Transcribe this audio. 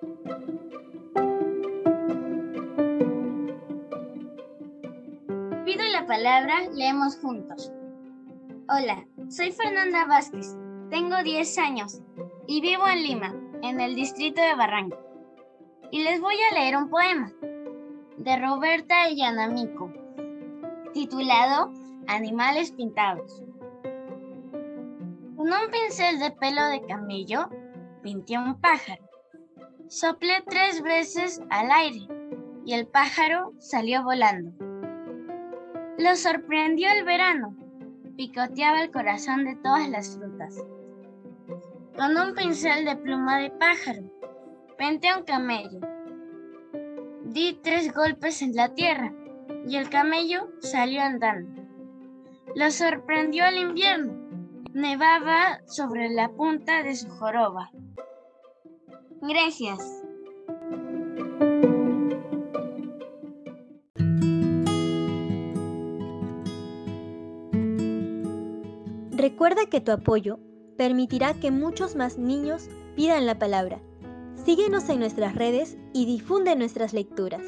Pido la palabra, leemos juntos. Hola, soy Fernanda Vázquez, tengo 10 años y vivo en Lima, en el distrito de Barranco. Y les voy a leer un poema de Roberta Yanamico, titulado Animales pintados. Con un pincel de pelo de camello, pinté un pájaro. Soplé tres veces al aire y el pájaro salió volando. Lo sorprendió el verano, picoteaba el corazón de todas las frutas. Con un pincel de pluma de pájaro, pinté un camello. Di tres golpes en la tierra y el camello salió andando. Lo sorprendió el invierno. Nevaba sobre la punta de su joroba. Gracias. Recuerda que tu apoyo permitirá que muchos más niños pidan la palabra. Síguenos en nuestras redes y difunde nuestras lecturas.